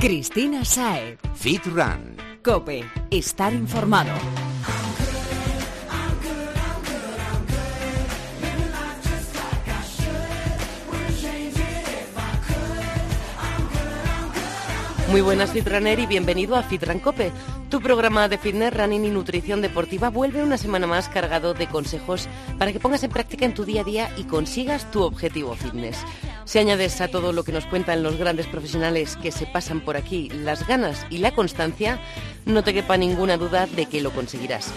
Cristina Sae. Fit Run. Cope. Estar informado. Muy buenas Fitrunner y bienvenido a Fitran Cope. Tu programa de fitness, running y nutrición deportiva vuelve una semana más cargado de consejos para que pongas en práctica en tu día a día y consigas tu objetivo fitness. Si añades a todo lo que nos cuentan los grandes profesionales que se pasan por aquí las ganas y la constancia, no te quepa ninguna duda de que lo conseguirás.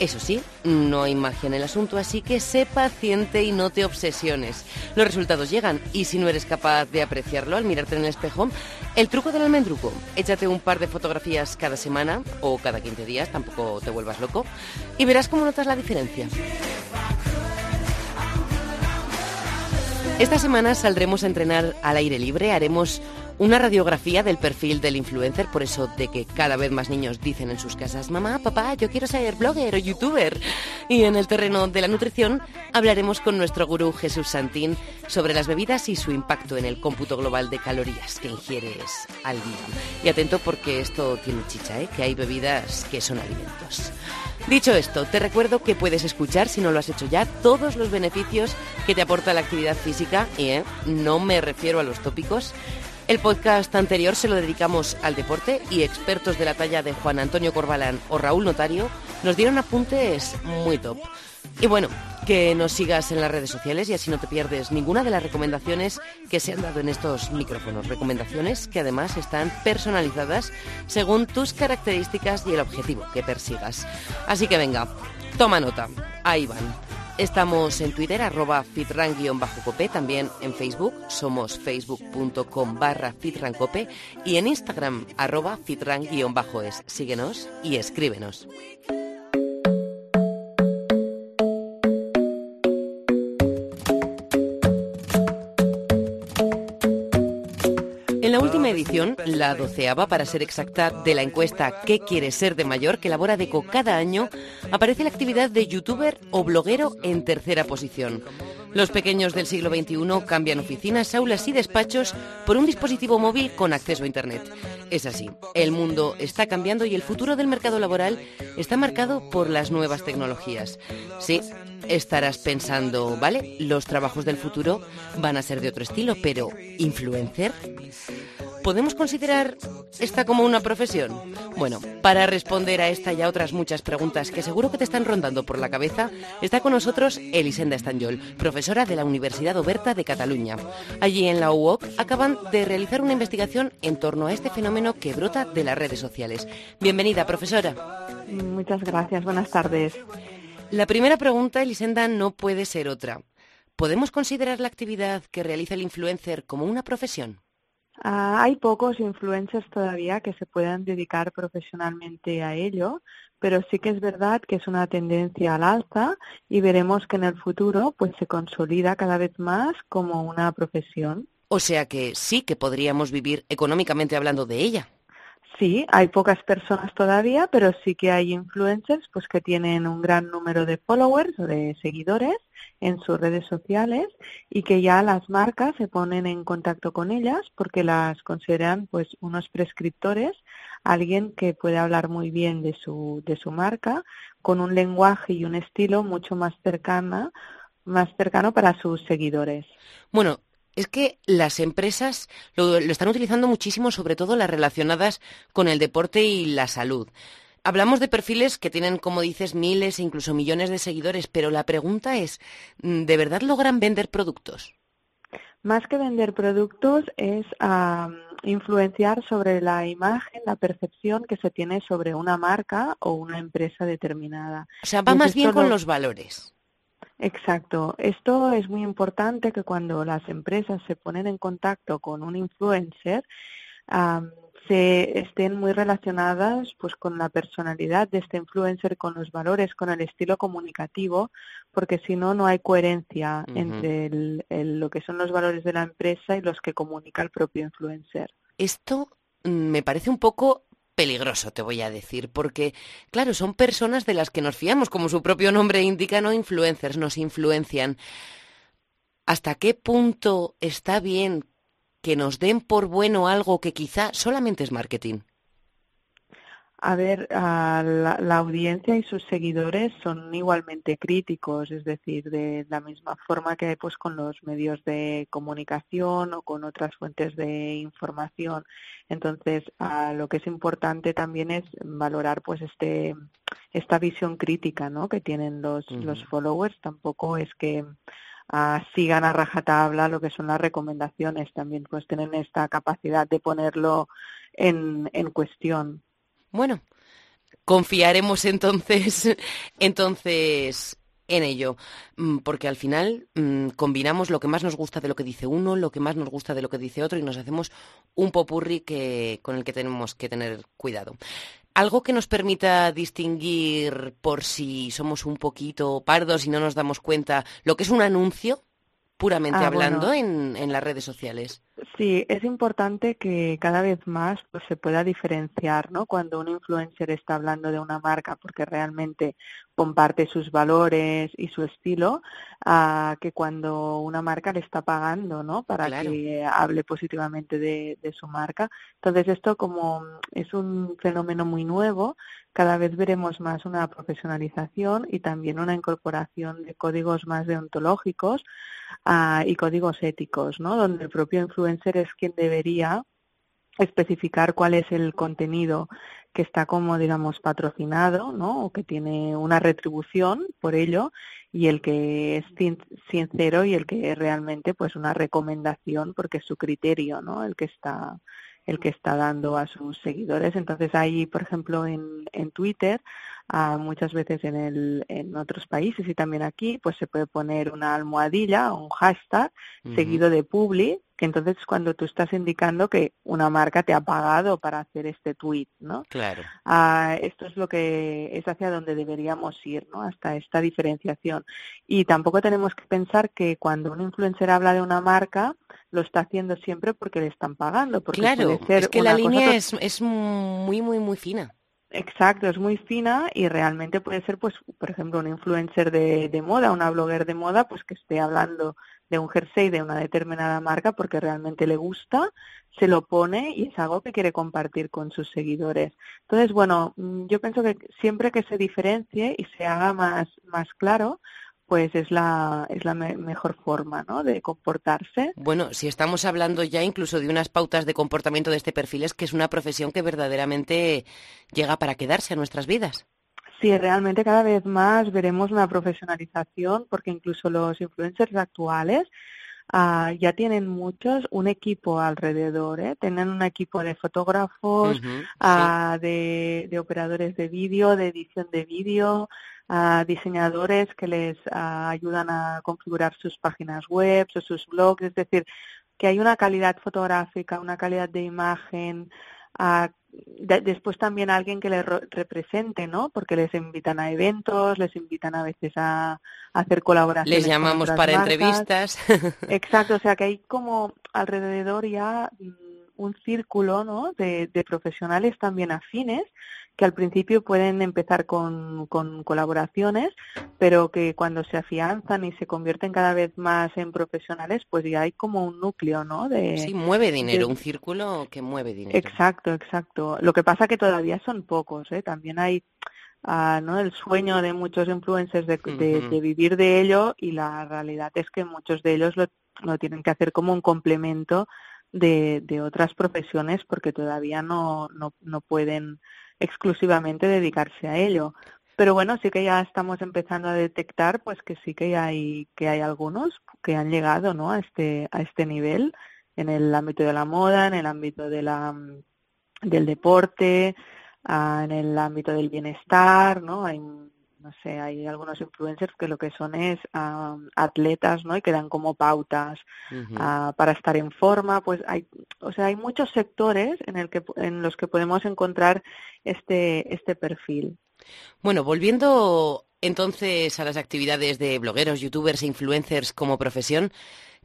Eso sí, no hay magia en el asunto, así que sé paciente y no te obsesiones. Los resultados llegan y si no eres capaz de apreciarlo al mirarte en el espejo, el truco del almendruco, échate un par de fotografías cada semana o cada 15 días, tampoco te vuelvas loco, y verás cómo notas la diferencia. Esta semana saldremos a entrenar al aire libre, haremos una radiografía del perfil del influencer, por eso de que cada vez más niños dicen en sus casas, mamá, papá, yo quiero ser blogger o youtuber. Y en el terreno de la nutrición hablaremos con nuestro gurú Jesús Santín sobre las bebidas y su impacto en el cómputo global de calorías que ingieres al día. Y atento porque esto tiene chicha, ¿eh? que hay bebidas que son alimentos. Dicho esto, te recuerdo que puedes escuchar, si no lo has hecho ya, todos los beneficios que te aporta la actividad física, y ¿eh? no me refiero a los tópicos, el podcast anterior se lo dedicamos al deporte y expertos de la talla de Juan Antonio Corbalán o Raúl Notario nos dieron apuntes muy top. Y bueno, que nos sigas en las redes sociales y así no te pierdes ninguna de las recomendaciones que se han dado en estos micrófonos. Recomendaciones que además están personalizadas según tus características y el objetivo que persigas. Así que venga, toma nota. Ahí van. Estamos en Twitter, arroba fitran-cope, también en Facebook, somos facebook.com barra fitrancope y en Instagram, arroba fitran-es. Síguenos y escríbenos. La última edición, la doceava para ser exacta, de la encuesta ¿Qué quieres ser de mayor? que elabora DECO cada año, aparece la actividad de youtuber o bloguero en tercera posición. Los pequeños del siglo XXI cambian oficinas, aulas y despachos por un dispositivo móvil con acceso a Internet. Es así, el mundo está cambiando y el futuro del mercado laboral está marcado por las nuevas tecnologías. Sí, estarás pensando, vale, los trabajos del futuro van a ser de otro estilo, pero ¿influencer? ¿Podemos considerar esta como una profesión? Bueno, para responder a esta y a otras muchas preguntas que seguro que te están rondando por la cabeza, está con nosotros Elisenda Estanyol, profesora de la Universidad Oberta de Cataluña. Allí en la UOC acaban de realizar una investigación en torno a este fenómeno que brota de las redes sociales. Bienvenida, profesora. Muchas gracias, buenas tardes. La primera pregunta, Elisenda, no puede ser otra. ¿Podemos considerar la actividad que realiza el influencer como una profesión? Ah, hay pocos influencers todavía que se puedan dedicar profesionalmente a ello, pero sí que es verdad que es una tendencia al alza y veremos que en el futuro pues se consolida cada vez más como una profesión. O sea que sí que podríamos vivir económicamente hablando de ella. Sí, hay pocas personas todavía, pero sí que hay influencers pues que tienen un gran número de followers o de seguidores en sus redes sociales y que ya las marcas se ponen en contacto con ellas porque las consideran pues unos prescriptores, alguien que puede hablar muy bien de su de su marca con un lenguaje y un estilo mucho más cercana más cercano para sus seguidores. Bueno, es que las empresas lo, están utilizando muchísimo, sobre todo las relacionadas con el deporte y la salud. Hablamos de perfiles que tienen, como dices, miles e incluso millones de seguidores, pero la pregunta es, ¿de verdad logran vender productos? Más que vender productos es influenciar sobre la imagen, la percepción que se tiene sobre una marca o una empresa determinada. O sea, va más bien con los valores. Exacto. Esto es muy importante que cuando las empresas se ponen en contacto con un influencer, se estén muy relacionadas pues con la personalidad de este influencer, con los valores, con el estilo comunicativo, porque si no, no hay coherencia entre lo que son los valores de la empresa y los que comunica el propio influencer. Esto mm, me parece un poco peligroso, te voy a decir, porque, claro, son personas de las que nos fiamos, como su propio nombre indica, no influencers, nos influencian. ¿Hasta qué punto está bien que nos den por bueno algo que quizá solamente es marketing? A ver, la, audiencia y sus seguidores son igualmente críticos, es decir, de la misma forma que pues con los medios de comunicación o con otras fuentes de información. Entonces, lo que es importante también es valorar pues este esta visión crítica, ¿no? Que tienen los los followers. Tampoco es que uh, sigan a rajatabla lo que son las recomendaciones. También pues tienen esta capacidad de ponerlo en, en cuestión. Bueno, confiaremos entonces, entonces en ello, mm, porque al final mm, combinamos lo que más nos gusta de lo que dice uno, lo que más nos gusta de lo que dice otro y nos hacemos un popurri que, con el que tenemos que tener cuidado. Algo que nos permita distinguir por si somos un poquito pardos y no nos damos cuenta lo que es un anuncio puramente ah, hablando en, en, las redes sociales. Sí, es importante que cada vez más pues, se pueda diferenciar ¿no? cuando un influencer está hablando de una marca porque realmente comparte sus valores y su estilo, que cuando una marca le está pagando ¿no? para que hable positivamente de, de su marca. Entonces esto como es un fenómeno muy nuevo, cada vez veremos más una profesionalización y también una incorporación de códigos más deontológicos uh, y códigos éticos, ¿no? Donde el propio influencer es quien debería especificar cuál es el contenido que está como digamos patrocinado, ¿no? O que tiene una retribución por ello y el que es sincero y el que es realmente pues una recomendación porque es su criterio, ¿no? El que está el que está dando a sus seguidores. Entonces ahí, por ejemplo, en, en Twitter, ah, muchas veces en, el, en otros países y también aquí, pues se puede poner una almohadilla o un hashtag seguido de publi, que entonces es cuando tú estás indicando que una marca te ha pagado para hacer este tweet, ¿no? Claro. Ah, esto es lo que es hacia donde deberíamos ir, ¿no? Hasta esta diferenciación. Y tampoco tenemos que pensar que cuando un influencer habla de una marca, lo está haciendo siempre porque le están pagando. Porque claro, es que la línea es, es muy, muy, muy fina. Exacto, es muy fina y realmente puede ser, pues, por ejemplo, un influencer de, de moda, una blogger de moda, pues que esté hablando de un jersey de una determinada marca porque realmente le gusta, se lo pone y es algo que quiere compartir con sus seguidores. Entonces, bueno, mm, yo pienso que siempre que se diferencie y se haga más, más claro, pues es la, es la mejor forma ¿no? de comportarse. Bueno, si estamos hablando ya incluso de unas pautas de comportamiento de este perfil, es que es una profesión que verdaderamente llega para quedarse a nuestras vidas. Sí, realmente cada vez más veremos una profesionalización porque incluso los influencers actuales uh, ya tienen muchos un equipo alrededor, ¿eh? tienen un equipo de fotógrafos, uh, de, de operadores de vídeo, de edición de vídeo, a diseñadores que les ayudan a configurar sus páginas web o sus blogs, es decir, que hay una calidad fotográfica, una calidad de imagen, después también alguien que les represente, ¿no? Porque les invitan a eventos, les invitan a veces a, hacer colaboraciones. Les llamamos para entrevistas. Exacto, o sea que hay como alrededor ya mm, un círculo ¿no? de, de profesionales también afines que al principio pueden empezar con, con, colaboraciones, pero que cuando se afianzan y se convierten cada vez más en profesionales, pues ya hay como un núcleo, ¿no? De, sí, mueve dinero, un círculo que mueve dinero. Exacto, exacto. Lo que pasa que todavía son pocos, ¿eh? También hay uh, ¿no? el sueño de muchos influencers de, de, vivir de ello y la realidad es que muchos de ellos lo, lo tienen que hacer como un complemento de, de otras profesiones porque todavía no, no, no pueden exclusivamente dedicarse a ello. Pero bueno, sí que ya estamos empezando a detectar pues que sí que hay que hay algunos que han llegado, ¿no? a este a este nivel en el ámbito de la moda, en el ámbito de la del deporte, ah, en el ámbito del bienestar, ¿no? Hay no sé, hay algunos influencers que lo que son es atletas, ¿no? Y que dan como pautas ah, para estar en forma, pues hay, o sea, hay muchos sectores en el que en los que podemos encontrar este este perfil. Bueno, volviendo entonces a las actividades de blogueros, youtubers e influencers como profesión,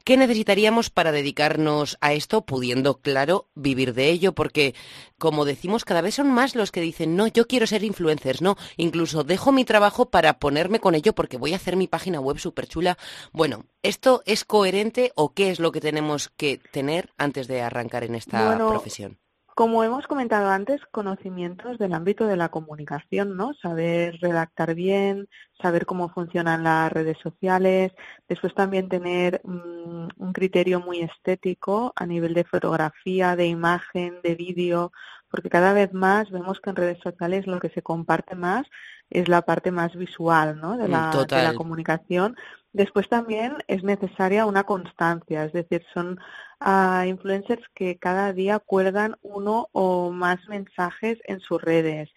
¿Qué necesitaríamos para dedicarnos a esto, pudiendo, claro, vivir de ello? Porque, como decimos, cada vez son más los que dicen, no, yo quiero ser influencers, no, incluso dejo mi trabajo para ponerme con ello porque voy a hacer mi página web súper chula. Bueno, ¿esto es coherente o qué es lo que tenemos que tener antes de arrancar en esta profesión? Como hemos comentado antes, conocimientos del ámbito de la comunicación, ¿no? Saber redactar bien, saber cómo funcionan las redes sociales, después también tener mm, un criterio muy estético a nivel de fotografía, de imagen, de vídeo, porque cada vez más vemos que en redes sociales lo que se comparte más es la parte más visual, ¿no? De la, de la comunicación. Después también es necesaria una constancia, es decir, son a influencers que cada día cuelgan uno o más mensajes en sus redes.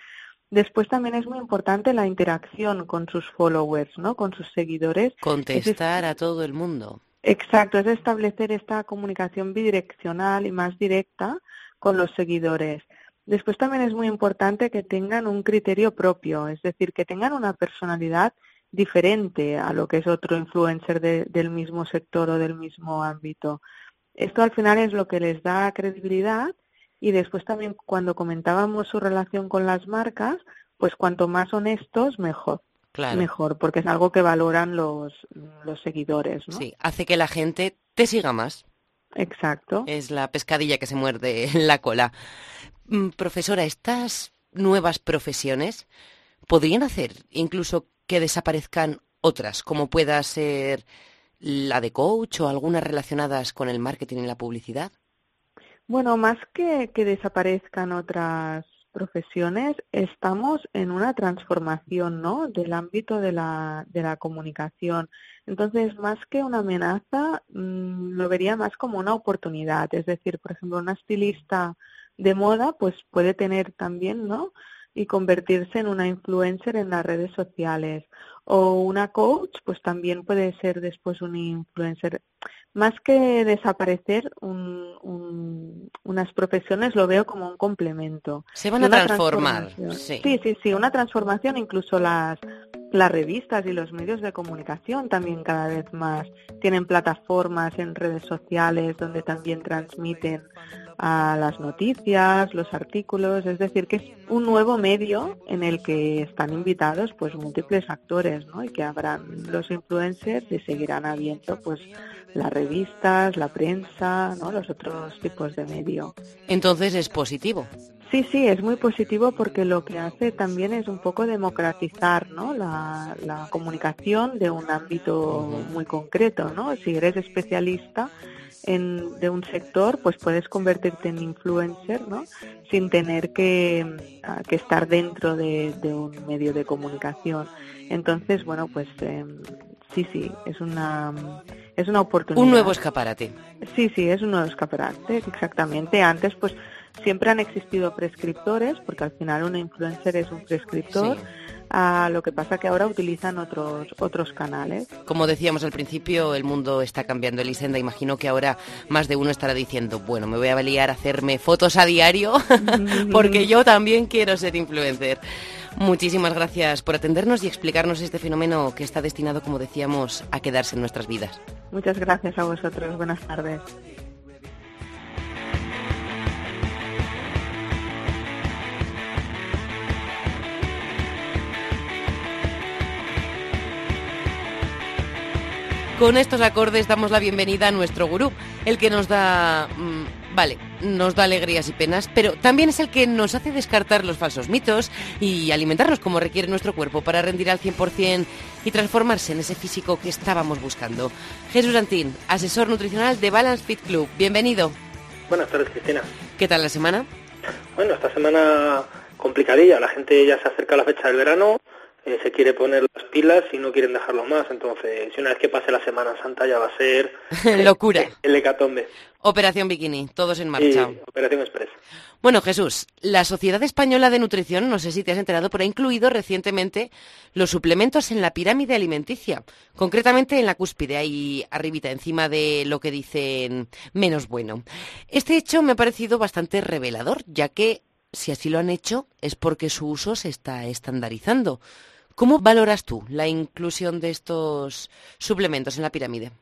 Después también es muy importante la interacción con sus followers, ¿no? Con sus seguidores. Contestar a todo el mundo. Exacto, es establecer esta comunicación bidireccional y más directa con los seguidores. Después también es muy importante que tengan un criterio propio, es decir, que tengan una personalidad diferente a lo que es otro influencer del mismo sector o del mismo ámbito. Esto al final es lo que les da credibilidad y después también cuando comentábamos su relación con las marcas, pues cuanto más honestos, mejor. Mejor, porque es algo que valoran los, los seguidores. ¿no? Sí, hace que la gente te siga más. Exacto. Es la pescadilla que se muerde en la cola. Mm, profesora, estas nuevas profesiones podrían hacer incluso que desaparezcan otras, como pueda ser la de coach o algunas relacionadas con el marketing y la publicidad? Bueno, más que que desaparezcan otras profesiones, estamos en una transformación, ¿no? Del ámbito de la, de la comunicación. Entonces, más que una amenaza, mm, lo vería más como una oportunidad. Es decir, por ejemplo, una estilista de moda, pues puede tener también, ¿no? Y convertirse en una influencer en las redes sociales. O una coach, pues también puede ser después un influencer. Más que desaparecer unas profesiones, lo veo como un complemento. Se van a transformar. Sí. sí, sí, sí, una transformación. Incluso las, las revistas y los medios de comunicación también cada vez más tienen plataformas en redes sociales donde también transmiten a las noticias, los artículos, es decir, que es un nuevo medio en el que están invitados pues múltiples actores, ¿no? Y que habrán los influencers y seguirán habiendo pues las revistas, la prensa, ¿no? Los otros tipos de medio. Entonces es positivo. Sí, sí, es muy positivo porque lo que hace también es un poco democratizar ¿no? la, la comunicación de un ámbito muy concreto. ¿no? Si eres especialista, en, de un sector, pues puedes convertirte en influencer, ¿no? Sin tener que, ah, que estar dentro de, un medio de comunicación. Entonces, bueno, pues em, sí, sí, es una, es una oportunidad. Un nuevo escaparate. Sí, sí, es un nuevo escaparate, exactamente. Antes, pues siempre han existido prescriptores, porque al final un influencer es un prescriptor. A lo que pasa que ahora utilizan otros otros canales. Como decíamos al principio, el mundo está cambiando. Elisenda, imagino que ahora más de uno estará diciendo, bueno, me voy a liar a hacerme fotos a diario porque yo también quiero ser influencer. Muchísimas gracias por atendernos y explicarnos este fenómeno que está destinado, como decíamos, a quedarse en nuestras vidas. Muchas gracias a vosotros. Buenas tardes. Con estos acordes damos la bienvenida a nuestro gurú, el que nos da... Mm, vale, nos da alegrías y penas, pero también es el que nos hace descartar los falsos mitos y alimentarnos como requiere nuestro cuerpo para rendir al 100% y transformarse en ese físico que estábamos buscando. Jesús Antín, asesor nutricional de Balance Fit Club. Bienvenido. Buenas tardes, Cristina. ¿Qué tal la semana? Bueno, esta semana complicadilla. La gente ya se acerca a la fecha del verano eh, se quiere poner las pilas y no quieren dejarlo más. Entonces, si una vez que pase la Semana Santa ya va a ser... Locura. El hecatombe. Operación Bikini, todos en marcha. Operación Express. Bueno, Jesús, la Sociedad Española de Nutrición, no sé si te has enterado, pero ha incluido recientemente los suplementos en la pirámide alimenticia, concretamente en la cúspide, ahí arribita, encima de lo que dicen menos bueno. Este hecho me ha parecido bastante revelador, ya que si así lo han hecho es porque su uso se está estandarizando. ¿Cómo valoras tú la inclusión de estos suplementos en la pirámide?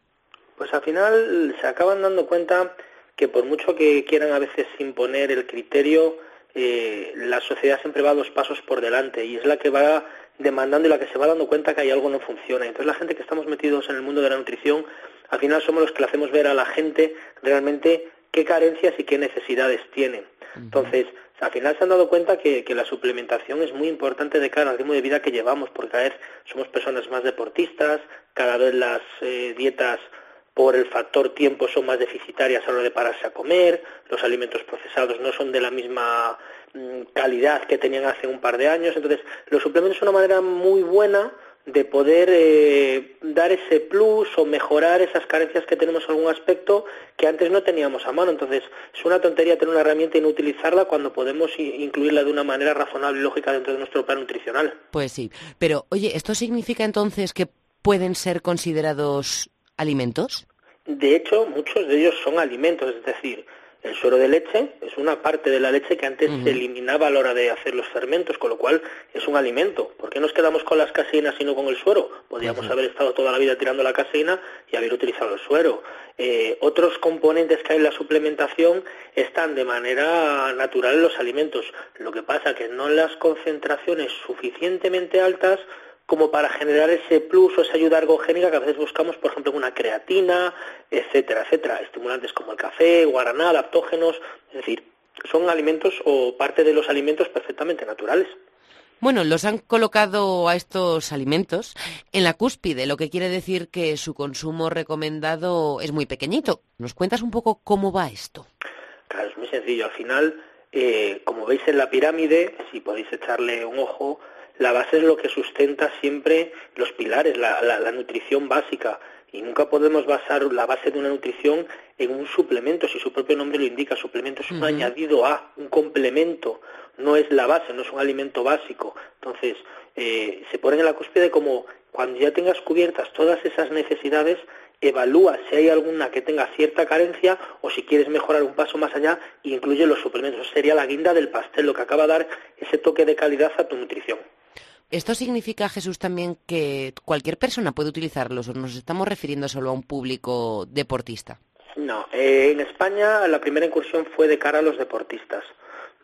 Pues al final se acaban dando cuenta que por mucho que quieran a veces imponer el criterio, eh, la sociedad siempre va dos pasos por delante y es la que va demandando y la que se va dando cuenta que hay algo no funciona. Entonces la gente que estamos metidos en el mundo de la nutrición, al final somos los que le hacemos ver a la gente realmente qué carencias y qué necesidades tienen. Entonces, al final se han dado cuenta que, la suplementación es muy importante de cara al ritmo de vida que llevamos, porque cada vez somos personas más deportistas, cada vez las eh, dietas por el factor tiempo son más deficitarias a la hora de pararse a comer, los alimentos procesados no son de la misma mm, calidad que tenían hace un par de años, entonces los suplementos son una manera muy buena de poder eh, dar ese plus o mejorar esas carencias que tenemos en algún aspecto que antes no teníamos a mano. Entonces, es una tontería tener una herramienta y no utilizarla cuando podemos incluirla de una manera razonable y lógica dentro de nuestro plan nutricional. Pues sí, pero oye, ¿esto significa entonces que pueden ser considerados alimentos? De hecho, muchos de ellos son alimentos, es decir, el suero de leche es una parte de la leche que antes se eliminaba a la hora de hacer los fermentos, con lo cual es un alimento. ¿Por qué nos quedamos con las caseínas y no con el suero? Podríamos haber estado toda la vida tirando la caseína y haber utilizado el suero. Eh, otros componentes que hay en la suplementación están de manera natural en los alimentos. Lo que pasa es que no en las concentraciones suficientemente altas como para generar ese plus o esa ayuda ergogénica que a veces buscamos, por ejemplo, en una creatina, etcétera, etcétera. Estimulantes como el café, guaraná, adaptógenos, es decir, son alimentos o parte de los alimentos perfectamente naturales. Bueno, los han colocado a estos alimentos en la cúspide, lo que quiere decir que su consumo recomendado es muy pequeñito. ¿Nos cuentas un poco cómo va esto? Claro, es muy sencillo. Al final, eh, como veis en la pirámide, si podéis echarle un ojo, la base es lo que sustenta siempre los pilares, la, nutrición básica. Y nunca podemos basar la base de una nutrición en un suplemento, si su propio nombre lo indica, suplemento es un añadido a, un complemento, no es la base, no es un alimento básico. Entonces, eh, se pone en la cúspide como cuando ya tengas cubiertas todas esas necesidades, evalúa si hay alguna que tenga cierta carencia o si quieres mejorar un paso más allá, incluye los suplementos. sería la guinda del pastel, lo que acaba de dar ese toque de calidad a tu nutrición. ¿Esto significa, Jesús, también que cualquier persona puede utilizarlos o nos estamos refiriendo solo a un público deportista? No, eh, en España la primera incursión fue de cara a los deportistas.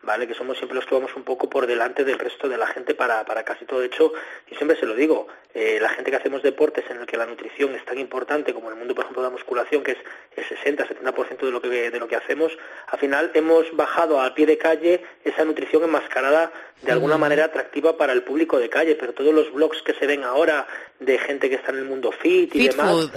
¿Vale? Que somos siempre los que vamos un poco por delante del resto de la gente para, para casi todo. De hecho, y siempre se lo digo, eh, la gente que hacemos deportes en el que la nutrición es tan importante como en el mundo, por ejemplo, de la musculación, que es el 60-70% de lo que de lo que hacemos, al final hemos bajado a pie de calle esa nutrición enmascarada de alguna manera atractiva para el público de calle, pero todos los blogs que se ven ahora de gente que está en el mundo fit y demás,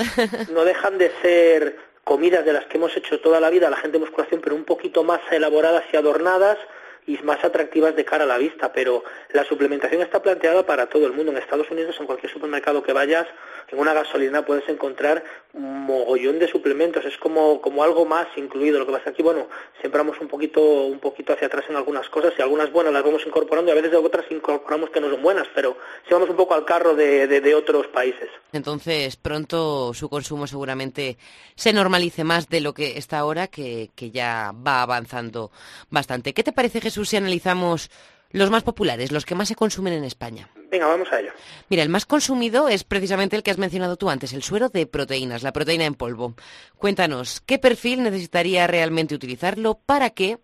no dejan de ser comidas de las que hemos hecho toda la vida la gente de musculación, pero un poquito más elaboradas y adornadas y más atractivas de cara a la vista, pero la suplementación está planteada para todo el mundo. En Estados Unidos, en cualquier supermercado que vayas, en una gasolina puedes encontrar un mogollón de suplementos, es como, como algo más incluido. Lo que pasa aquí, bueno, siempre vamos un poquito, un poquito hacia atrás en algunas cosas y algunas buenas las vamos incorporando y a veces de otras incorporamos que no son buenas, pero si vamos un poco al carro de, de otros países. Entonces, pronto su consumo seguramente se normalice más de lo que está ahora, que, que ya va avanzando bastante. ¿Qué te parece, Jesús? si analizamos los más populares, los que más se consumen en España. Venga, vamos a ello. Mira, el más consumido es precisamente el que has mencionado tú antes, el suero de proteínas, la proteína en polvo. Cuéntanos, ¿qué perfil necesitaría realmente utilizarlo? ¿Para qué?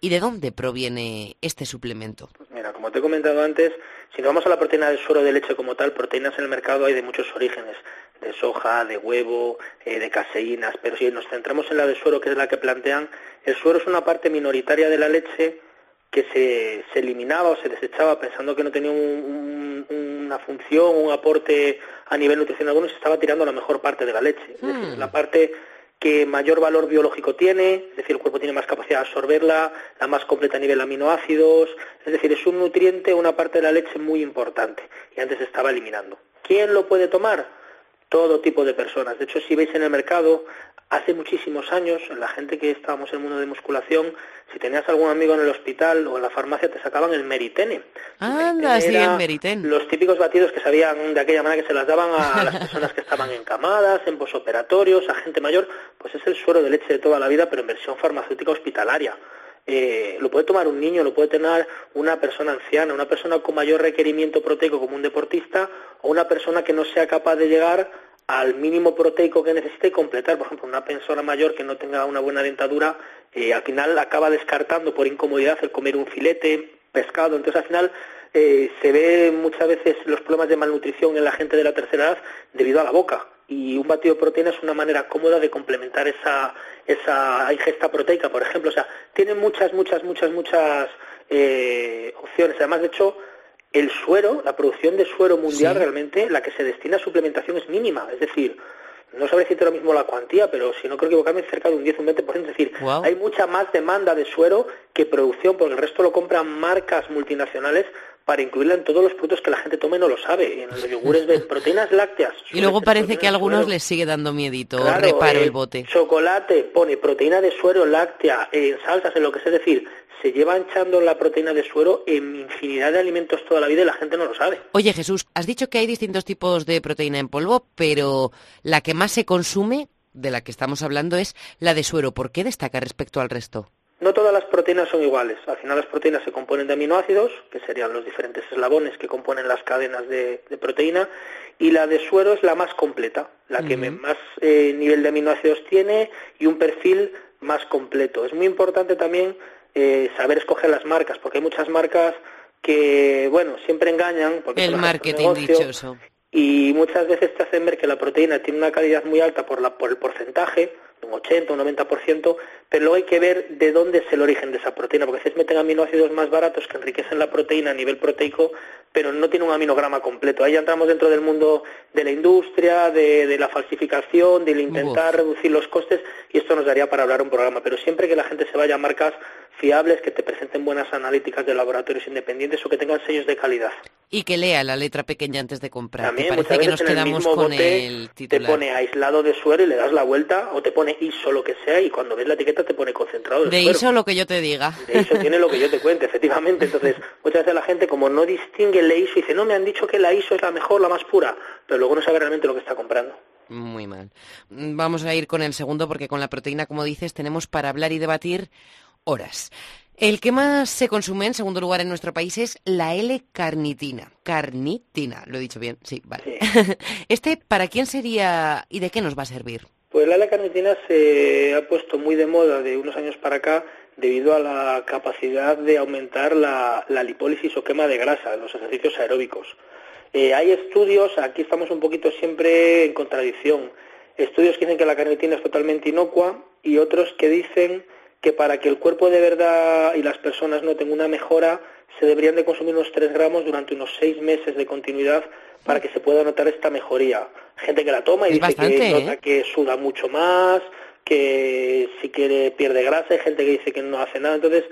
¿Y de dónde proviene este suplemento? Pues mira, como te he comentado antes, si nos vamos a la proteína del suero de leche como tal, proteínas en el mercado hay de muchos orígenes, de soja, de huevo, eh, de caseínas, pero si nos centramos en la de suero, que es la que plantean, el suero es una parte minoritaria de la leche que se, se, eliminaba o se desechaba pensando que no tenía una función, un aporte a nivel nutricional alguno y se estaba tirando la mejor parte de la leche. Es decir, hmm. la parte que mayor valor biológico tiene, es decir, el cuerpo tiene más capacidad de absorberla, la más completa a nivel aminoácidos, es decir, es un nutriente, una parte de la leche muy importante y antes se estaba eliminando. ¿Quién lo puede tomar? Todo tipo de personas. De hecho, si veis en el mercado, hace muchísimos años, la gente que estábamos en el mundo de musculación, si tenías algún amigo en el hospital o en la farmacia, te sacaban el meritene. Anda, sí, el meritene. Los típicos batidos que sabían de aquella manera que se las daban a las personas que estaban encamadas, en posoperatorios, a gente mayor, pues es el suero de leche de toda la vida, pero en versión farmacéutica hospitalaria. Eh, lo puede tomar un niño, lo puede tener una persona anciana, una persona con mayor requerimiento proteico como un deportista o una persona que no sea capaz de llegar al mínimo proteico que necesite y completar. Por ejemplo, una persona mayor que no tenga una buena dentadura, eh, al final acaba descartando por incomodidad el comer un filete, pescado. Entonces, al final eh, se ve muchas veces los problemas de malnutrición en la gente de la tercera edad debido a la boca. Y un batido de proteína es una manera cómoda de complementar esa, esa ingesta proteica, por ejemplo. O sea, tiene muchas, muchas, muchas, muchas eh, opciones. Además, de hecho, el suero, la producción de suero mundial realmente, la que se destina a suplementación es mínima. Es decir, no sabré decirte ahora mismo la cuantía, pero si no creo equivocarme, cerca de un 10 o un 20%. Es decir, hay mucha más demanda de suero que producción, porque el resto lo compran marcas multinacionales para incluirla en todos los productos que la gente tome no lo sabe. En los yogures proteínas lácteas. Y luego parece que a algunos les sigue dando miedito, reparo el bote. Chocolate pone proteína de suero láctea, en salsas, en lo que sea. Es decir, se lleva echando la proteína de suero en infinidad de alimentos toda la vida y la gente no lo sabe. Oye Jesús, has dicho que hay distintos tipos de proteína en polvo, pero la que más se consume, de la que estamos hablando, es la de suero. ¿Por qué destaca respecto al resto? No todas las proteínas son iguales. Al final las proteínas se componen de aminoácidos, que serían los diferentes eslabones que componen las cadenas de, proteína, y la de suero es la más completa, la que más eh, nivel de aminoácidos tiene y un perfil más completo. Es muy importante también eh, saber escoger las marcas, porque hay muchas marcas que, bueno, siempre engañan. Porque El marketing dichoso. Y muchas veces te hacen ver que la proteína tiene una calidad muy alta por, la, por el porcentaje, un 80, un 90%, pero luego hay que ver de dónde es el origen de esa proteína, porque a veces meten aminoácidos más baratos que enriquecen la proteína a nivel proteico, pero no tiene un aminograma completo. Ahí ya entramos dentro del mundo de la industria, de, la falsificación, de intentar reducir los costes, y esto nos daría para hablar un programa. Pero siempre que la gente se vaya a marcas fiables, que te presenten buenas analíticas de laboratorios independientes o que tengan sellos de calidad. Y que lea la letra pequeña antes de comprar. También, parece que nos quedamos con el titular. Te pone aislado de suero y le das la vuelta, o te pone ISO lo que sea, y cuando ves la etiqueta te pone concentrado de, de ISO lo que yo te diga. De ISO tiene lo que yo te cuente, efectivamente. Entonces, muchas veces la gente como no distingue la ISO, dice, no, me han dicho que la ISO es la mejor, la más pura, pero luego no sabe realmente lo que está comprando. Muy mal. Vamos a ir con el segundo porque con la proteína, como dices, tenemos para hablar y debatir horas. El que más se consume en segundo lugar en nuestro país es la L-carnitina. Carnitina, lo he dicho bien, sí, vale. este, ¿para quién sería y de qué nos va a servir? Pues la L-carnitina se ha puesto muy de moda de unos años para acá debido a la capacidad de aumentar la, lipólisis o quema de grasa en los ejercicios aeróbicos. Eh, hay estudios, aquí estamos un poquito siempre en contradicción, estudios que dicen que la carnitina es totalmente inocua y otros que dicen que para que el cuerpo de verdad y las personas noten una mejora, se deberían de consumir unos 3 gramos durante unos 6 meses de continuidad para que se pueda notar esta mejoría. Gente que la toma y dice que nota ¿eh? que suda mucho más, que si quiere pierde grasa, hay gente que dice que no hace nada. Entonces,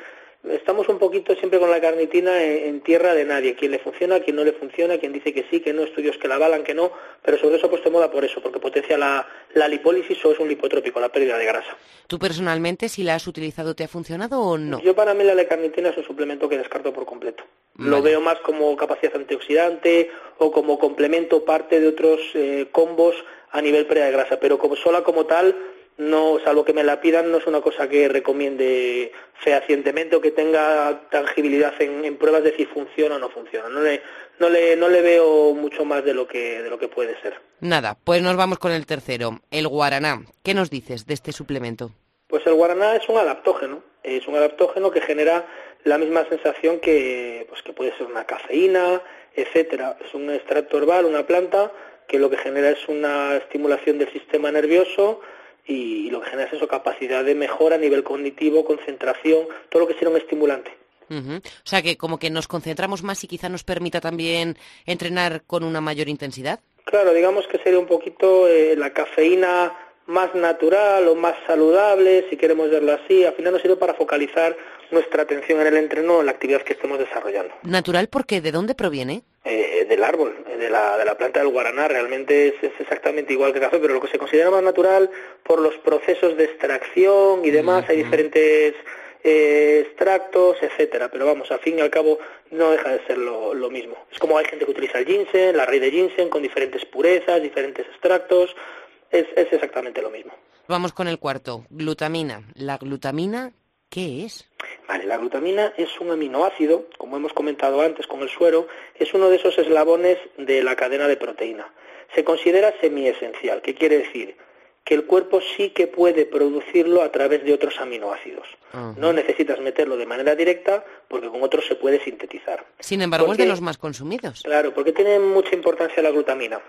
estamos un poquito siempre con la carnitina en, tierra de nadie, quién le funciona, quién no le funciona, quién dice que sí, que no, estudios que la avalan, que no, pero sobre eso ha puesto moda por eso, porque potencia la, la lipólisis o es un lipotrópico, la pérdida de grasa. ¿Tú personalmente, si la has utilizado, te ha funcionado o no? Yo para mí la L-carnitina es un suplemento que descarto por completo. Lo veo más como capacidad antioxidante o como complemento parte de otros eh, combos a nivel pérdida de grasa, pero como sola como tal no, salvo que me la pidan, no es una cosa que recomiende fehacientemente o que tenga tangibilidad en, pruebas de si funciona o no funciona. No le, no le, no le veo mucho más de lo que, de lo que puede ser. Nada, pues nos vamos con el tercero, el guaraná. ¿Qué nos dices de este suplemento? Pues el guaraná es un adaptógeno, es un adaptógeno que genera la misma sensación que, pues que puede ser una cafeína, etcétera. Es un extracto herbal, una planta que lo que genera es una estimulación del sistema nervioso, y lo que genera es eso, capacidad de mejora a nivel cognitivo, concentración, todo lo que sea un estimulante. O sea que como que nos concentramos más y quizá nos permita también entrenar con una mayor intensidad. Claro, digamos que sería un poquito eh, la cafeína más natural o más saludable, si queremos verlo así. Al final nos sirve para focalizar nuestra atención en el entreno, en la actividad que estemos desarrollando. ¿Natural porque ¿De dónde proviene? Eh, del árbol, de la, de la planta del guaraná. Realmente es, exactamente igual que el café, pero lo que se considera más natural por los procesos de extracción y demás. Hay diferentes eh, extractos, etcétera. Pero vamos, al fin y al cabo no deja de ser lo, lo, mismo. Es como hay gente que utiliza el ginseng, la raíz de ginseng, con diferentes purezas, diferentes extractos. Es, es exactamente lo mismo. Vamos con el cuarto, glutamina. ¿La glutamina qué es? Vale, la glutamina es un aminoácido, como hemos comentado antes con el suero, es uno de esos eslabones de la cadena de proteína. se considera semiesencial. ¿Qué quiere decir? Que el cuerpo sí que puede producirlo a través de otros aminoácidos. No necesitas meterlo de manera directa porque con otros se puede sintetizar. Sin embargo, es de los más consumidos. Claro, porque tiene mucha importancia la glutamina.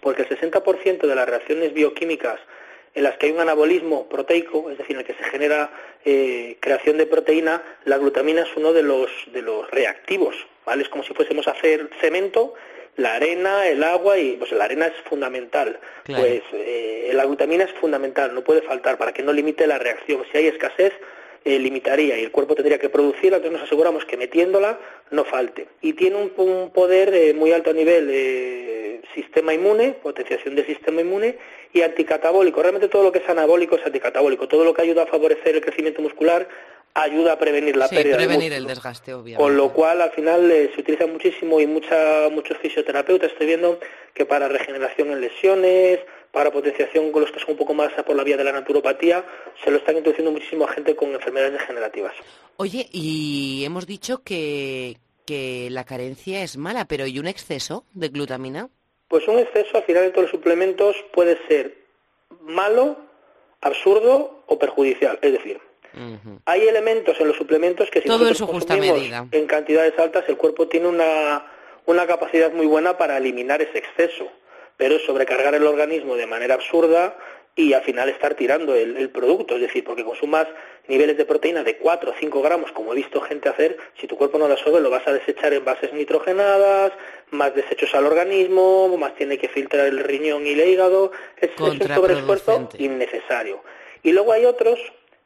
Porque el 60% de las reacciones bioquímicas en las que hay un anabolismo proteico, es decir, en el que se genera eh, creación de proteína, la glutamina es uno de los, de los reactivos, ¿vale? Es como si fuésemos a hacer cemento, la arena, el agua y pues la arena es fundamental. Pues eh, la glutamina es fundamental, no puede faltar para que no limite la reacción. Si hay escasez, eh, limitaría y el cuerpo tendría que producirla, entonces nos aseguramos que metiéndola no falte. Y tiene un, un poder muy alto a nivel sistema inmune, potenciación del sistema inmune y anticatabólico. Realmente todo lo que es anabólico es anticatabólico. Todo lo que ayuda a favorecer el crecimiento muscular ayuda a prevenir la pérdida prevenir el desgaste, obviamente. Con lo cual, al final, eh, se utiliza muchísimo y mucha, muchos fisioterapeutas estoy viendo que para regeneración en lesiones, para potenciación con los que son un poco más por la vía de la naturopatía, se lo están introduciendo muchísimo a gente con enfermedades degenerativas. Oye, y hemos dicho que, que la carencia es mala, pero ¿y un exceso de glutamina? Pues un exceso al final de todos los suplementos puede ser malo, absurdo o perjudicial. Es decir, hay elementos en los suplementos que si Todo nosotros en en cantidades altas, el cuerpo tiene una, una capacidad muy buena para eliminar ese exceso. Pero sobrecargar el organismo de manera absurda y al final estar tirando el, producto, es decir, porque consumas niveles de proteína de 4 o 5 gramos, como he visto gente hacer, si tu cuerpo no lo absorbe, lo vas a desechar en bases nitrogenadas, más desechos al organismo, más tiene que filtrar el riñón y el hígado, es, es un sobreesfuerzo innecesario. Y luego hay otros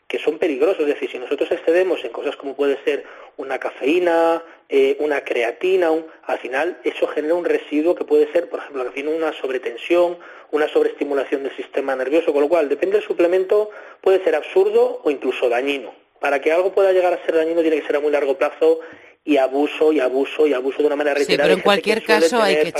que son peligrosos. Es decir, si nosotros excedemos en cosas como puede ser una cafeína, eh, una creatina, al final eso genera un residuo que puede ser, por ejemplo, una sobretensión, una sobreestimulación del sistema nervioso, con lo cual, depende del suplemento, puede ser absurdo o incluso dañino. Para que algo pueda llegar a ser dañino tiene que ser a muy largo plazo y abuso y abuso y abuso de una manera reiterada. Sí, pero en cualquier caso hay que,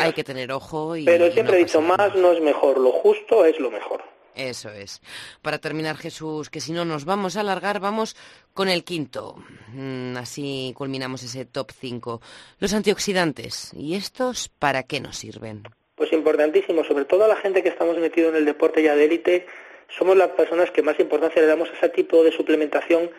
hay que tener ojo. Y, pero siempre he dicho, más no es mejor, lo justo es lo mejor. Eso es. Para terminar, Jesús, que si no nos vamos a alargar, vamos con el quinto. Mm, así culminamos ese top 5. Los antioxidantes. ¿Y estos para qué nos sirven? Pues importantísimo, sobre todo a la gente que estamos metido en el deporte ya de élite, somos las personas que más importancia le damos a ese tipo de suplementación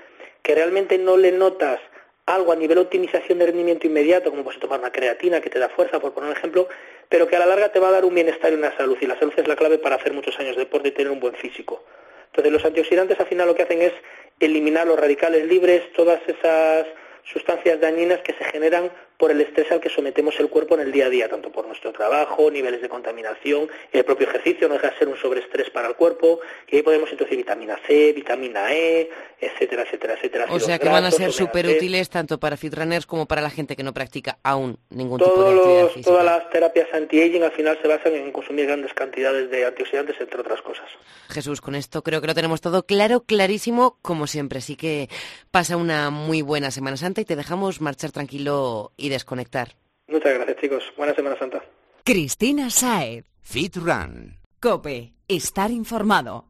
que realmente no le notas algo a nivel optimización de rendimiento inmediato, como puedes tomar una creatina que te da fuerza, por poner un ejemplo, pero que a la larga te va a dar un bienestar y una salud. Y la salud es la clave para hacer muchos años de deporte y tener un buen físico. Entonces los antioxidantes al final lo que hacen es eliminar los radicales libres, todas esas sustancias dañinas que se generan por el estrés al que sometemos el cuerpo en el día a día, tanto por nuestro trabajo, niveles de contaminación, el propio ejercicio no deja de ser un sobreestrés para el cuerpo, y ahí podemos introducir vitamina C, vitamina E, etcétera, etcétera, etcétera. O sea que van a ser súper útiles tanto para fitrunners como para la gente que no practica aún ningún tipo de actividad física. Todas las terapias anti-aging al final se basan en consumir grandes cantidades de antioxidantes, entre otras cosas. Jesús, con esto creo que lo tenemos todo claro, clarísimo, como siempre. Así que pasa una muy buena Semana Santa y te dejamos marchar tranquilo y desconectar. Muchas gracias, chicos. Buena Semana Santa. Cristina Saed. Fit Run. Cope. Estar informado.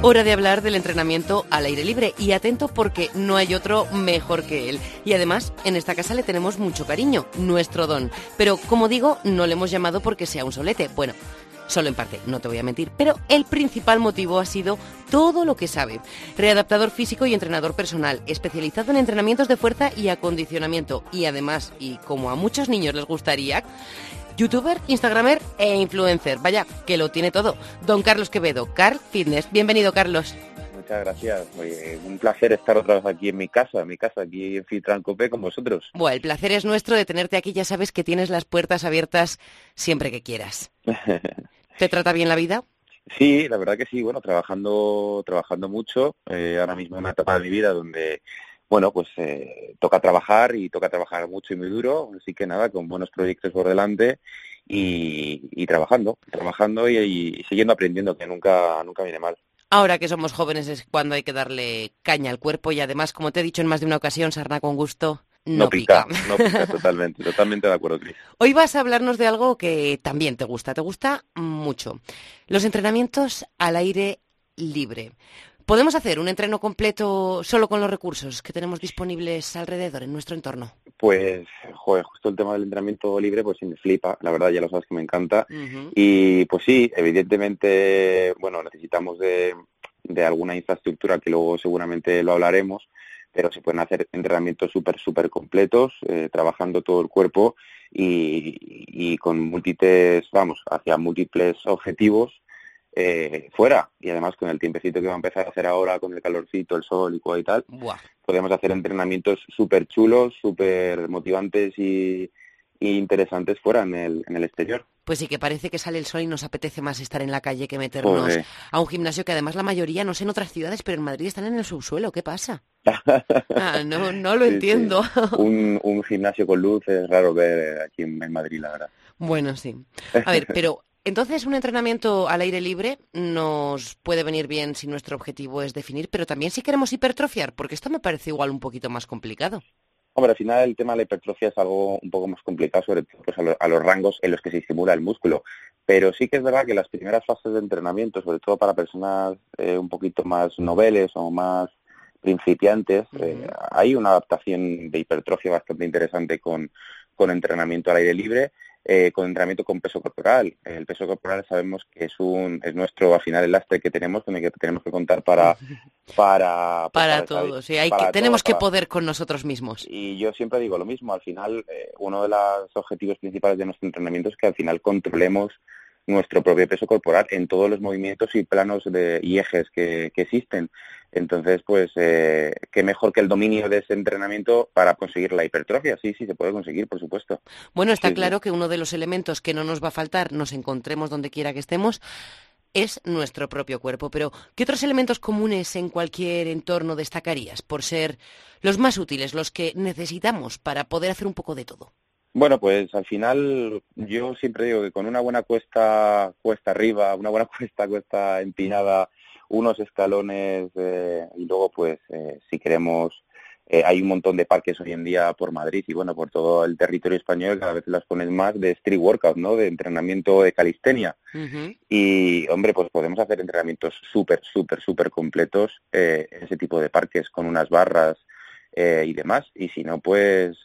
Hora de hablar del entrenamiento al aire libre y atento porque no hay otro mejor que él. Y además, en esta casa le tenemos mucho cariño, nuestro don. Pero como digo, no le hemos llamado porque sea un solete. Bueno, solo en parte, no te voy a mentir, pero el principal motivo ha sido todo lo que sabe. Readaptador físico y entrenador personal, especializado en entrenamientos de fuerza y acondicionamiento. Y además, y como a muchos niños les gustaría, youtuber, instagramer e influencer. Vaya, que lo tiene todo. Don Carlos Quevedo, Carl Fitness. Bienvenido, Carlos. Muchas gracias. un placer estar otra vez aquí en mi casa, en mi casa, aquí en Fitran Copé con vosotros. Bueno, el placer es nuestro de tenerte aquí. Ya sabes que tienes las puertas abiertas siempre que quieras. ¿Te trata bien la vida? Sí, la verdad que sí. Bueno, trabajando, trabajando mucho. Eh, ahora mismo en una etapa de mi vida donde bueno, pues eh, toca trabajar y toca trabajar mucho y muy duro, así que nada, con buenos proyectos por delante y, trabajando, trabajando y, siguiendo aprendiendo, que nunca, nunca viene mal. Ahora que somos jóvenes es cuando hay que darle caña al cuerpo y además, como te he dicho en más de una ocasión, sarna con gusto, no, pica. No pica, totalmente, totalmente de acuerdo, Cris. Hoy vas a hablarnos de algo que también te gusta, te gusta mucho. Los entrenamientos al aire libre. ¿Podemos hacer un entreno completo solo con los recursos que tenemos disponibles alrededor en nuestro entorno? Pues, joder, justo el tema del entrenamiento libre, pues sí me flipa, la verdad ya lo sabes que me encanta. Y pues sí, evidentemente, bueno, necesitamos de, de alguna infraestructura que luego seguramente lo hablaremos, pero se pueden hacer entrenamientos súper, súper completos, eh, trabajando todo el cuerpo y, y, con múltiples, vamos, hacia múltiples objetivos eh, fuera. Y además con el tiempecito que va a empezar a hacer ahora, con el calorcito, el sol y, y tal, podemos hacer entrenamientos súper chulos, súper motivantes y, interesantes fuera en el, en el exterior. Pues sí, que parece que sale el sol y nos apetece más estar en la calle que meternos a un gimnasio que además la mayoría, no sé en otras ciudades, pero en Madrid están en el subsuelo. ¿Qué pasa? Ah, no, no lo entiendo. Un, un, gimnasio con luz es raro ver aquí en, en Madrid, la verdad. Bueno, sí. A ver, pero entonces, un entrenamiento al aire libre nos puede venir bien si nuestro objetivo es definir, pero también si queremos hipertrofiar, porque esto me parece igual un poquito más complicado. Hombre, al final el tema de la hipertrofia es algo un poco más complicado, sobre todo pues, a, los rangos en los que se estimula el músculo. Pero sí que es verdad que las primeras fases de entrenamiento, sobre todo para personas eh, un poquito más noveles o más principiantes, eh, hay una adaptación de hipertrofia bastante interesante con, con entrenamiento al aire libre eh, con entrenamiento con peso corporal. El peso corporal sabemos que es un es nuestro al final el lastre que tenemos con el que tenemos que contar para para pues, para, todos. Sí, hay que, tenemos que poder con nosotros mismos. Y yo siempre digo lo mismo. Al final eh, uno de los objetivos principales de nuestro entrenamiento es que al final controlemos nuestro propio peso corporal en todos los movimientos y planos de, y ejes que, existen. Entonces, pues, eh, qué mejor que el dominio de ese entrenamiento para conseguir la hipertrofia. Sí, sí, se puede conseguir, por supuesto. Bueno, está claro que uno de los elementos que no nos va a faltar, nos encontremos donde quiera que estemos, es nuestro propio cuerpo. Pero, ¿qué otros elementos comunes en cualquier entorno destacarías por ser los más útiles, los que necesitamos para poder hacer un poco de todo? Bueno, pues al final yo siempre digo que con una buena cuesta cuesta arriba, una buena cuesta cuesta empinada, unos escalones eh, y luego pues eh, si queremos eh, hay un montón de parques hoy en día por Madrid y bueno por todo el territorio español cada vez las pones más de street workout, ¿no? De entrenamiento de calistenia. Y hombre pues podemos hacer entrenamientos súper súper súper completos en ese tipo de parques con unas barras y demás. Y si no pues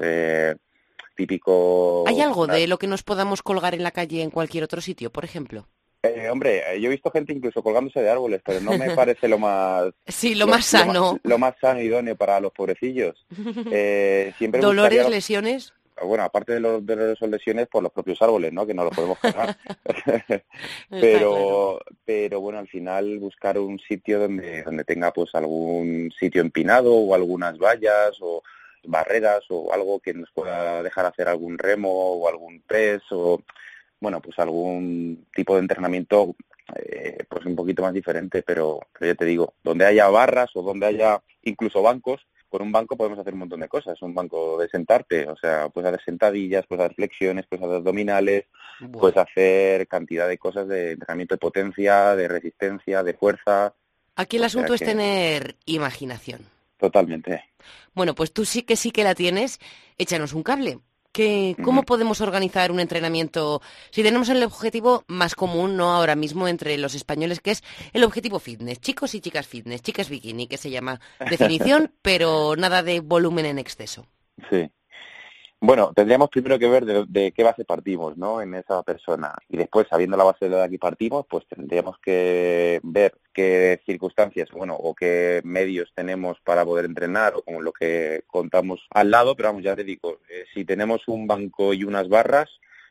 típico... ¿Hay algo de lo que nos podamos colgar en la calle en cualquier otro sitio, por ejemplo? Eh, hombre, eh, yo he visto gente incluso colgándose de árboles, pero no me parece lo más... Sí, lo, más sano. Lo más, sano y idóneo para los pobrecillos. Eh, siempre ¿Dolores, lesiones? Bueno, aparte de los dolores o lesiones, por los propios árboles, ¿no? Que no los podemos cargar. pero, pero bueno, al final buscar un sitio donde, donde tenga pues algún sitio empinado o algunas vallas o barreras o algo que nos pueda dejar hacer algún remo o algún pes o bueno pues algún tipo de entrenamiento eh, pues un poquito más diferente pero, pero ya te digo donde haya barras o donde haya incluso bancos con un banco podemos hacer un montón de cosas. Un banco de sentarte o sea puedes hacer sentadillas puedes hacer flexiones puedes hacer abdominales puedes hacer cantidad de cosas de entrenamiento de potencia de resistencia de fuerza. Aquí el asunto es tener imaginación Totalmente. Bueno, pues tú sí que sí que la tienes. Échanos un cable. ¿Qué, ¿Cómo podemos organizar un entrenamiento si tenemos el objetivo más común, no ahora mismo, entre los españoles, que es el objetivo fitness? Chicos y chicas fitness, chicas bikini, que se llama definición, pero nada de volumen en exceso. Sí. Bueno, tendríamos primero que ver de, qué base partimos, ¿no? En esa persona. Y después, sabiendo la base de la que partimos, pues tendríamos que ver qué circunstancias, bueno, o qué medios tenemos para poder entrenar o con lo que contamos al lado. Pero vamos, ya te digo, eh, si tenemos un banco y unas barras,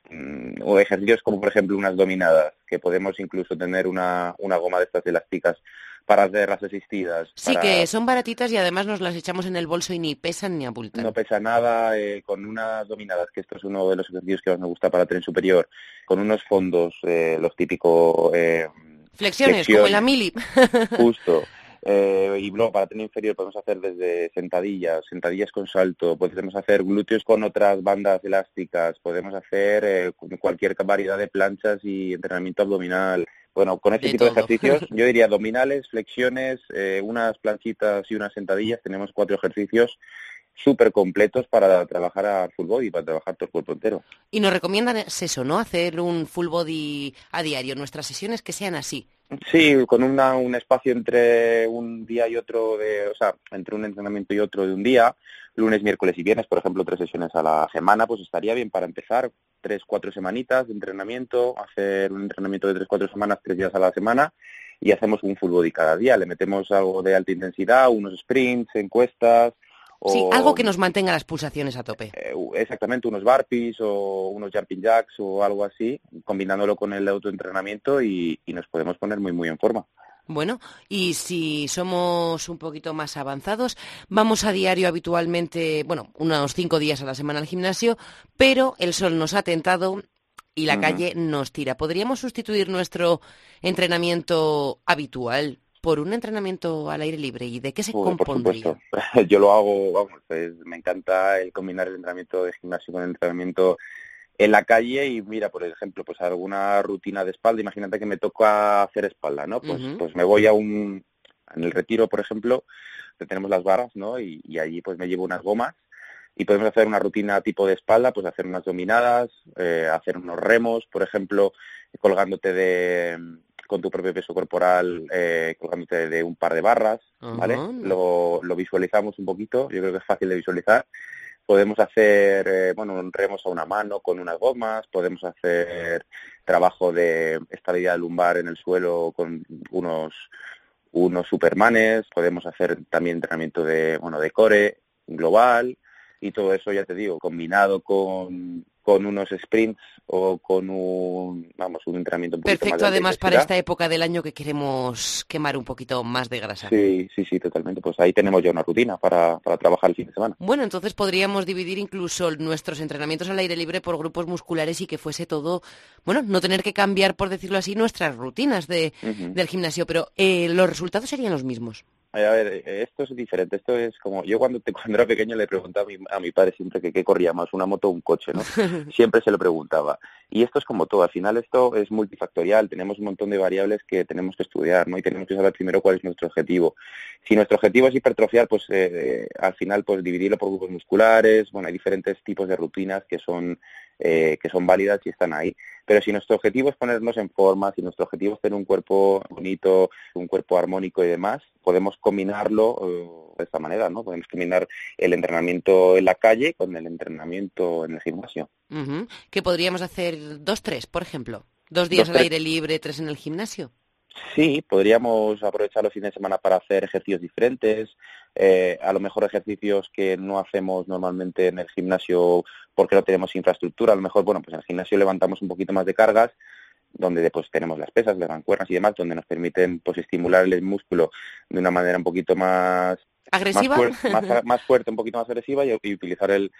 mm, o ejercicios como por ejemplo unas dominadas, que podemos incluso tener una, una goma de estas elásticas para hacer las asistidas. Sí, que son baratitas y además nos las echamos en el bolso y ni pesan ni abultan. No pesa nada, eh, con unas dominadas, que esto es uno de los ejercicios que más me gusta para tren superior, con unos fondos, eh, los típicos... Eh, flexiones, como en la mili. Justo. Eh, y luego para tren inferior podemos hacer desde sentadillas, sentadillas con salto, podemos hacer glúteos con otras bandas elásticas, podemos hacer eh, cualquier variedad de planchas y entrenamiento abdominal. Bueno, con este tipo de ejercicios, yo diría abdominales, flexiones, eh, unas planchitas y unas sentadillas. Tenemos cuatro ejercicios súper completos para trabajar a full body, para trabajar todo el cuerpo entero. Y nos recomiendan eso, ¿no? Hacer un full body a diario. Nuestras sesiones que sean así, Sí, con una, un espacio entre un día y otro, de, o sea, entre un entrenamiento y otro de un día, lunes, miércoles y viernes, por ejemplo, tres sesiones a la semana, pues estaría bien para empezar, tres, cuatro semanitas de entrenamiento, hacer un entrenamiento de tres, cuatro semanas, tres días a la semana, y hacemos un full body cada día. Le metemos algo de alta intensidad, unos sprints, encuestas, Sí, algo que nos mantenga las pulsaciones a tope. Eh, exactamente, unos burpees o unos jumping jacks o algo así, combinándolo con el autoentrenamiento y, y nos podemos poner muy, muy en forma. Bueno, y si somos un poquito más avanzados, vamos a diario habitualmente, bueno, unos cinco días a la semana al gimnasio, pero el sol nos ha tentado y la calle nos tira. ¿Podríamos sustituir nuestro entrenamiento habitual por un entrenamiento al aire libre y de qué se compondría? Yo lo hago, vamos, pues, me encanta el combinar el entrenamiento de gimnasio con el entrenamiento en la calle y mira, por ejemplo, pues alguna rutina de espalda, imagínate que me toca hacer espalda, ¿no? Pues, pues me voy a un, en el retiro, por ejemplo, tenemos las barras, ¿no? Y, y, allí pues me llevo unas gomas y podemos hacer una rutina tipo de espalda, pues hacer unas dominadas, eh, hacer unos remos, por ejemplo, colgándote de, con tu propio peso corporal eh, colgándote de un par de barras, ¿vale? Lo, lo, visualizamos un poquito, yo creo que es fácil de visualizar. Podemos hacer, eh, bueno, remos a una mano con unas gomas, podemos hacer trabajo de estabilidad lumbar en el suelo con unos unos supermanes, podemos hacer también entrenamiento de, bueno, de core global y todo eso, ya te digo, combinado con, con unos sprints o con un, vamos, un entrenamiento un Perfecto, más además para esta época del año que queremos quemar un poquito más de grasa. Sí, sí, sí, totalmente. Pues ahí tenemos ya una rutina para, para trabajar el fin de semana. Bueno, entonces podríamos dividir incluso nuestros entrenamientos al aire libre por grupos musculares y que fuese todo, bueno, no tener que cambiar, por decirlo así, nuestras rutinas de, del gimnasio, pero eh, los resultados serían los mismos. A ver, eh, esto es diferente. Esto es como yo cuando, te, cuando era pequeño le preguntaba a mi, a mi padre siempre que qué corría más, una moto o un coche, ¿no? siempre se lo preguntaba. Y esto es como todo. Al final esto es multifactorial. Tenemos un montón de variables que tenemos que estudiar, ¿no? Y tenemos que saber primero cuál es nuestro objetivo. Si nuestro objetivo es hipertrofiar, pues eh, al final pues dividirlo por grupos musculares. Bueno, hay diferentes tipos de rutinas que son eh, que son válidas y están ahí. Pero si nuestro objetivo es ponernos en forma, si nuestro objetivo es tener un cuerpo bonito, un cuerpo armónico y demás, podemos combinarlo eh, de esta manera, ¿no? Podemos combinar el entrenamiento en la calle con el entrenamiento en el gimnasio. ¿Qué podríamos hacer dos, tres, por ejemplo? Dos días al aire libre, tres en el gimnasio. Sí, podríamos aprovechar los fines de semana para hacer ejercicios diferentes, eh, a lo mejor ejercicios que no hacemos normalmente en el gimnasio porque no tenemos infraestructura, a lo mejor, bueno, pues en el gimnasio levantamos un poquito más de cargas, donde pues tenemos las pesas, las mancuernas y demás, donde nos permiten pues estimular el músculo de una manera un poquito más agresiva, más, fuerte, un poquito más agresiva y, y utilizar el,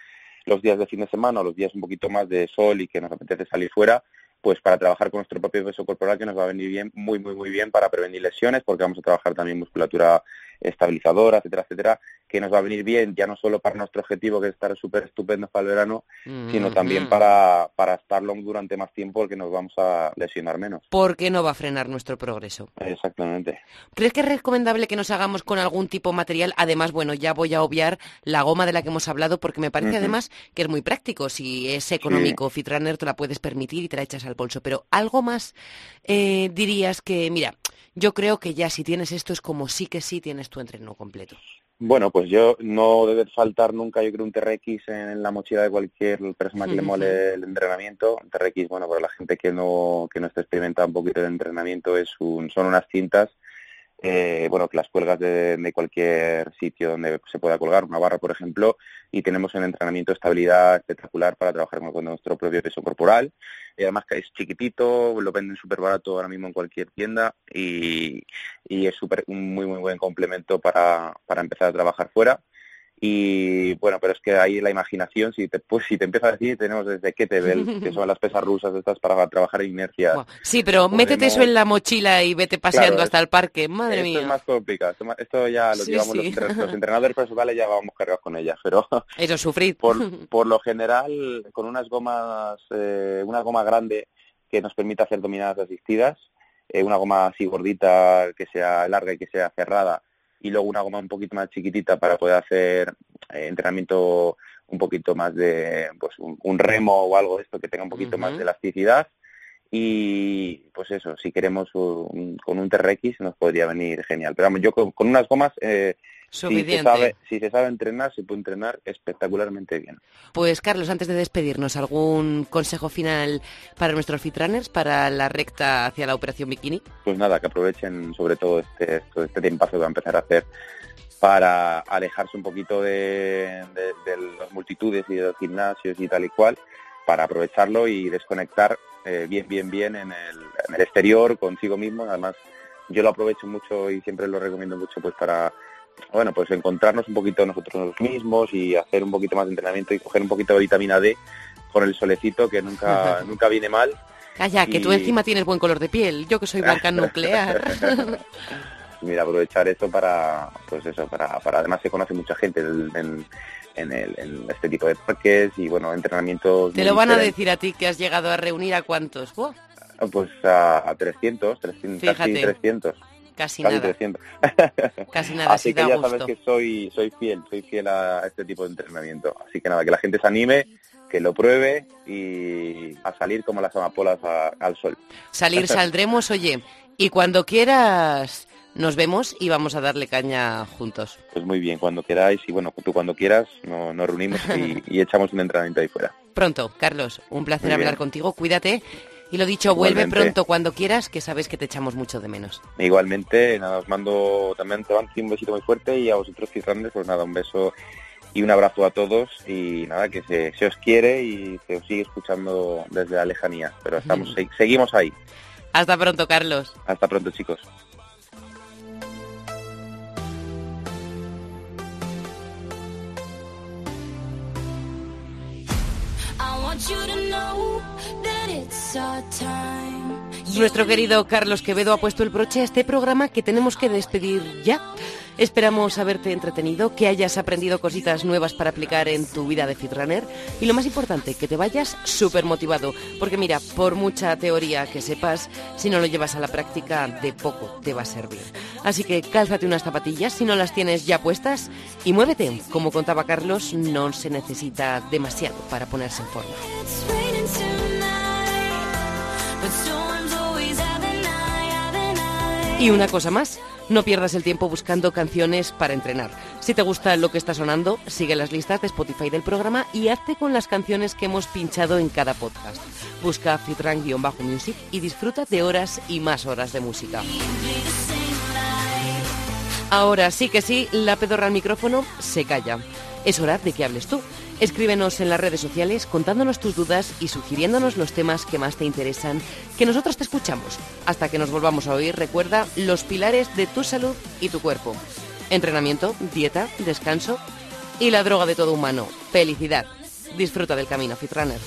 los días de fin de semana o los días un poquito más de sol y que nos apetece salir fuera, pues para trabajar con nuestro propio peso corporal que nos va a venir bien, muy, muy, muy bien para prevenir lesiones, porque vamos a trabajar también musculatura estabilizadora, etcétera, etcétera, que nos va a venir bien ya no solo para nuestro objetivo, que es estar súper estupendo para el verano, sino también para, para estarlo durante más tiempo, porque nos vamos a lesionar menos. Porque no va a frenar nuestro progreso. Exactamente. ¿Crees que es recomendable que nos hagamos con algún tipo de material? Además, bueno, ya voy a obviar la goma de la que hemos hablado, porque me parece además que es muy práctico. Si es económico, Fitrunner te la puedes permitir y te la echas al bolso. Pero algo más eh, dirías que, mira, yo creo que ya si tienes esto es como sí que sí tienes tu entreno completo. Bueno, pues yo no debe faltar nunca, yo creo, un TRX en la mochila de cualquier persona que le mole el entrenamiento. Un TRX, bueno, para la gente que no, que no está experimentando un poquito de entrenamiento, es un, son unas cintas eh, bueno, que las cuelgas de, cualquier sitio donde se pueda colgar, una barra, por ejemplo, y tenemos un entrenamiento de estabilidad espectacular para trabajar con, nuestro propio peso corporal. Además que es chiquitito, lo venden súper barato ahora mismo en cualquier tienda y, y es super, un muy, muy buen complemento para, para empezar a trabajar fuera. Y bueno, pero es que ahí la imaginación, si te, pues, si te empieza a decir, tenemos desde Kettlebell, que son las pesas rusas estas para trabajar en inercia. Sí, pero métete eso en la mochila y vete paseando hasta el parque, madre esto mía. es más complicado, esto, ya lo llevamos Los, entrenadores personales ya vamos cargados con ellas, pero... Eso, sufrir. Por, por lo general, con unas gomas, eh, una goma grande que nos permita hacer dominadas asistidas, eh, una goma así gordita, que sea larga y que sea cerrada, y luego una goma un poquito más chiquitita para poder hacer eh, entrenamiento un poquito más de pues un, remo o algo de esto que tenga un poquito más de elasticidad y pues eso, si queremos con un TRX nos podría venir genial. Pero vamos, yo con, unas gomas, eh, si, se sabe, si se sabe entrenar, se puede entrenar espectacularmente bien. Pues Carlos, antes de despedirnos, ¿algún consejo final para nuestros fitrunners para la recta hacia la operación bikini? Pues nada, que aprovechen sobre todo este, este tiempazo que va a empezar a hacer para alejarse un poquito de, de las multitudes y de los gimnasios y tal y cual, para aprovecharlo y desconectar eh, bien, bien, bien en el, exterior, consigo mismo. Además, yo lo aprovecho mucho y siempre lo recomiendo mucho pues para, bueno, pues encontrarnos un poquito nosotros mismos y hacer un poquito más de entrenamiento y coger un poquito de vitamina D con el solecito que nunca, nunca viene mal. Calla, que tú encima tienes buen color de piel, yo que soy blanca nuclear. Mira, aprovechar eso para, pues eso, para, para además se conoce mucha gente en, en, el, en este tipo de parques y bueno, entrenamientos. Te lo van a decir a ti que has llegado a reunir a cuántos. Pues a, 300, 300 casi 300. Casi, nada. 300. Casi nada. Así que ya sabes que soy, soy fiel, soy fiel a este tipo de entrenamiento. Así que nada, que la gente se anime, que lo pruebe y a salir como las amapolas al sol. Salir saldremos, oye, y cuando quieras nos vemos y vamos a darle caña juntos. Pues muy bien, cuando queráis y bueno, tú cuando quieras nos reunimos y, echamos un entrenamiento ahí fuera. Pronto, Carlos, un placer hablar contigo, cuídate. Y lo dicho, vuelve pronto cuando quieras, que sabes que te echamos mucho de menos. Igualmente, nada, os mando también te un besito muy fuerte y a vosotros, grandes, pues nada, un beso y un abrazo a todos y nada, que se, se os quiere y se os sigue escuchando desde la lejanía. Pero estamos, seguimos ahí. Hasta pronto, Carlos. Hasta pronto, chicos. Nuestro querido Carlos Quevedo ha puesto el broche a este programa que tenemos que despedir ya. Esperamos haberte entretenido, que hayas aprendido cositas nuevas para aplicar en tu vida de fitrunner y lo más importante, que te vayas súper motivado, porque mira, por mucha teoría que sepas, si no lo llevas a la práctica, de poco te va a servir. Así que cálzate unas zapatillas si no las tienes ya puestas y muévete. Como contaba Carlos, no se necesita demasiado para ponerse en forma. Y una cosa más, no pierdas el tiempo buscando canciones para entrenar. Si te gusta lo que está sonando, sigue las listas de Spotify del programa y hazte con las canciones que hemos pinchado en cada podcast. Busca Fitran-Music y disfruta de horas y más horas de música. Ahora sí que sí, la pedorra al micrófono se calla. Es hora de que hables tú. Escríbenos en las redes sociales contándonos tus dudas y sugiriéndonos los temas que más te interesan, que nosotros te escuchamos. Hasta que nos volvamos a oír, recuerda los pilares de tu salud y tu cuerpo. Entrenamiento, dieta, descanso y la droga de todo humano, felicidad. Disfruta del camino, Fitrunner.